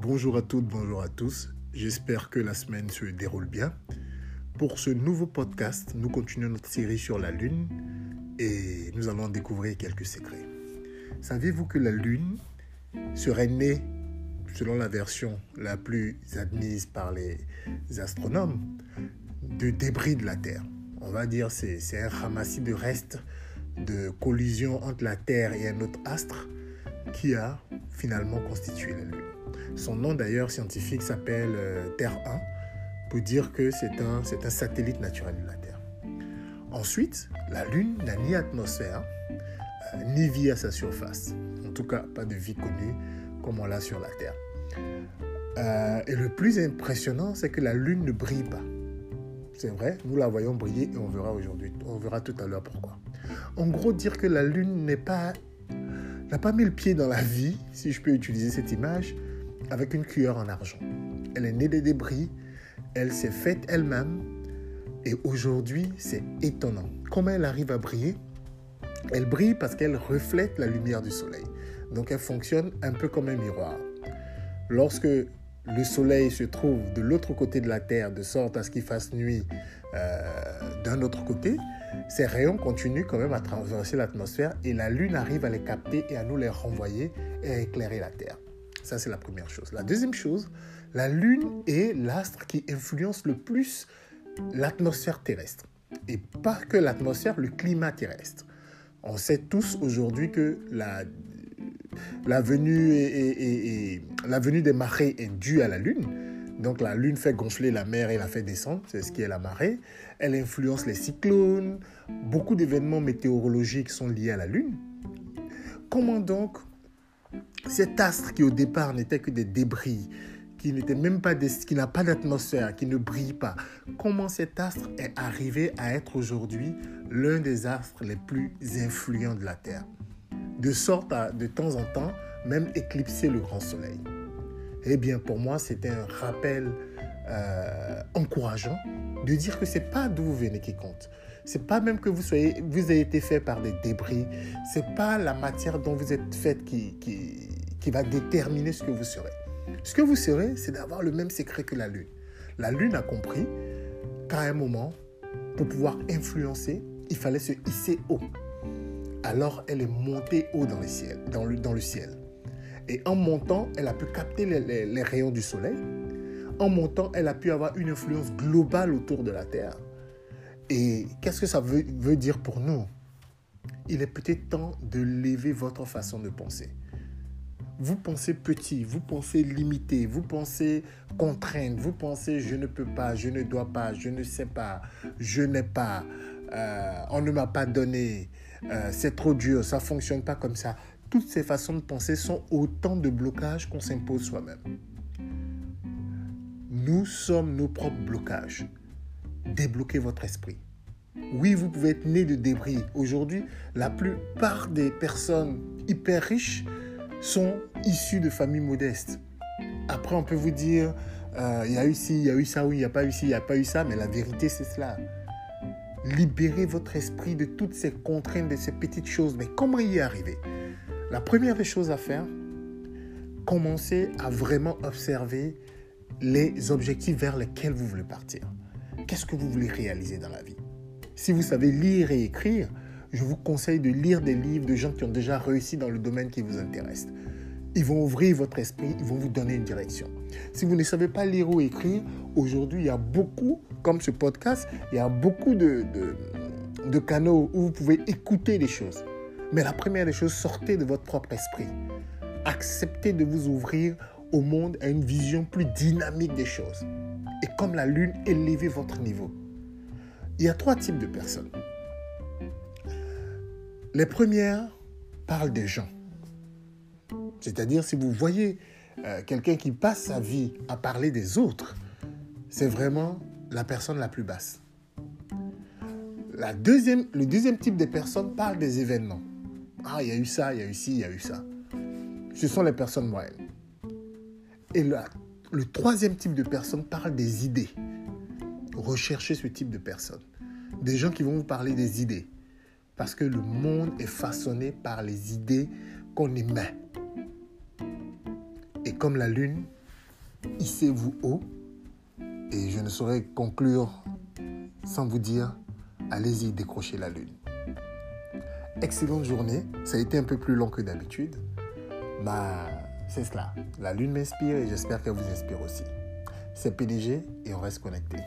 Bonjour à toutes, bonjour à tous. J'espère que la semaine se déroule bien. Pour ce nouveau podcast, nous continuons notre série sur la Lune et nous allons découvrir quelques secrets. Saviez-vous que la Lune serait née, selon la version la plus admise par les astronomes, de débris de la Terre? On va dire c'est c'est un ramassis de restes de collision entre la Terre et un autre astre qui a finalement constitué la Lune. Son nom d'ailleurs scientifique s'appelle euh, Terre 1 pour dire que c'est un, un satellite naturel de la Terre. Ensuite, la Lune n'a ni atmosphère, euh, ni vie à sa surface. En tout cas, pas de vie connue comme on l'a sur la Terre. Euh, et le plus impressionnant, c'est que la Lune ne brille pas. C'est vrai, nous la voyons briller et on verra aujourd'hui, on verra tout à l'heure pourquoi. En gros, dire que la Lune n'est pas, n'a pas mis le pied dans la vie, si je peux utiliser cette image, avec une cuillère en argent. Elle est née des débris, elle s'est faite elle-même, et aujourd'hui, c'est étonnant. Comment elle arrive à briller? Elle brille parce qu'elle reflète la lumière du soleil. Donc elle fonctionne un peu comme un miroir. Lorsque le soleil se trouve de l'autre côté de la Terre, de sorte à ce qu'il fasse nuit euh, d'un autre côté, ces rayons continuent quand même à traverser l'atmosphère et la Lune arrive à les capter et à nous les renvoyer et à éclairer la Terre. Ça, c'est la première chose. La deuxième chose, la Lune est l'astre qui influence le plus l'atmosphère terrestre. Et pas que l'atmosphère, le climat terrestre. On sait tous aujourd'hui que la, la, venue la venue des marées est due à la Lune. Donc la Lune fait gonfler la mer et la fait descendre, c'est ce qui est la marée. Elle influence les cyclones. Beaucoup d'événements météorologiques sont liés à la Lune. Comment donc cet astre qui au départ n'était que des débris, qui n'était même pas qui n'a pas d'atmosphère, qui ne brille pas, comment cet astre est arrivé à être aujourd'hui l'un des astres les plus influents de la Terre, de sorte à de temps en temps même éclipser le grand soleil. Eh bien, pour moi, c'était un rappel euh, encourageant de dire que c'est pas d'où vous venez qui compte. C'est pas même que vous soyez, vous ayez été fait par des débris. C'est pas la matière dont vous êtes fait qui, qui, qui va déterminer ce que vous serez. Ce que vous serez, c'est d'avoir le même secret que la Lune. La Lune a compris qu'à un moment, pour pouvoir influencer, il fallait se hisser haut. Alors, elle est montée haut dans le ciel. Dans le, dans le ciel. Et en montant, elle a pu capter les- les rayons du soleil. En montant, elle a pu avoir une influence globale autour de la Terre. Et qu'est-ce que ça veut, dire pour nous? Il est peut-être temps de lever votre façon de penser. Vous pensez petit, vous pensez limité, vous pensez contrainte, vous pensez je ne peux pas, je ne dois pas, je ne sais pas, je n'ai pas, euh, on ne m'a pas donné, euh, c'est trop dur, ça fonctionne pas comme ça. Toutes ces façons de penser sont autant de blocages qu'on s'impose soi-même. Nous sommes nos propres blocages. Débloquez votre esprit. Oui, vous pouvez être né de débris. Aujourd'hui, la plupart des personnes hyper riches sont issues de familles modestes. Après, on peut vous dire, euh, il y a eu ci, il y a eu ça, oui, il n'y a pas eu ci, il n'y a pas eu ça, mais la vérité, c'est cela. Libérez votre esprit de toutes ces contraintes, de ces petites choses. Mais comment y arriver La première des choses à faire, commencez à vraiment observer les objectifs vers lesquels vous voulez partir. Qu'est-ce que vous voulez réaliser dans la vie? Si vous savez lire et écrire, je vous conseille de lire des livres de gens qui ont déjà réussi dans le domaine qui vous intéresse. Ils vont ouvrir votre esprit, ils vont vous donner une direction. Si vous ne savez pas lire ou écrire, aujourd'hui, il y a beaucoup, comme ce podcast, il y a beaucoup de, de, canaux où vous pouvez écouter les choses. Mais la première des choses, sortez de votre propre esprit. Acceptez de vous ouvrir au monde à une vision plus dynamique des choses. Et comme la lune, élevez votre niveau. Il y a trois types de personnes. Les premières parlent des gens. C'est-à-dire, si vous voyez euh, quelqu'un qui passe sa vie à parler des autres, c'est vraiment la personne la plus basse. La deuxième, le deuxième type de personnes parle des événements. Ah, il y a eu ça, il y a eu ci, il y a eu ça. Ce sont les personnes moyennes. Et le troisième type de personnes parle des idées. Recherchez ce type de personnes. Des gens qui vont vous parler des idées. Parce que le monde est façonné par les idées qu'on émet. Et comme la lune, hissez-vous haut. Et je ne saurais conclure sans vous dire, allez-y décrocher la lune. Excellente journée. Ça a été un peu plus long que d'habitude. C'est cela. La lune m'inspire et j'espère qu'elle vous inspire aussi. C'est PDG et on reste connecté.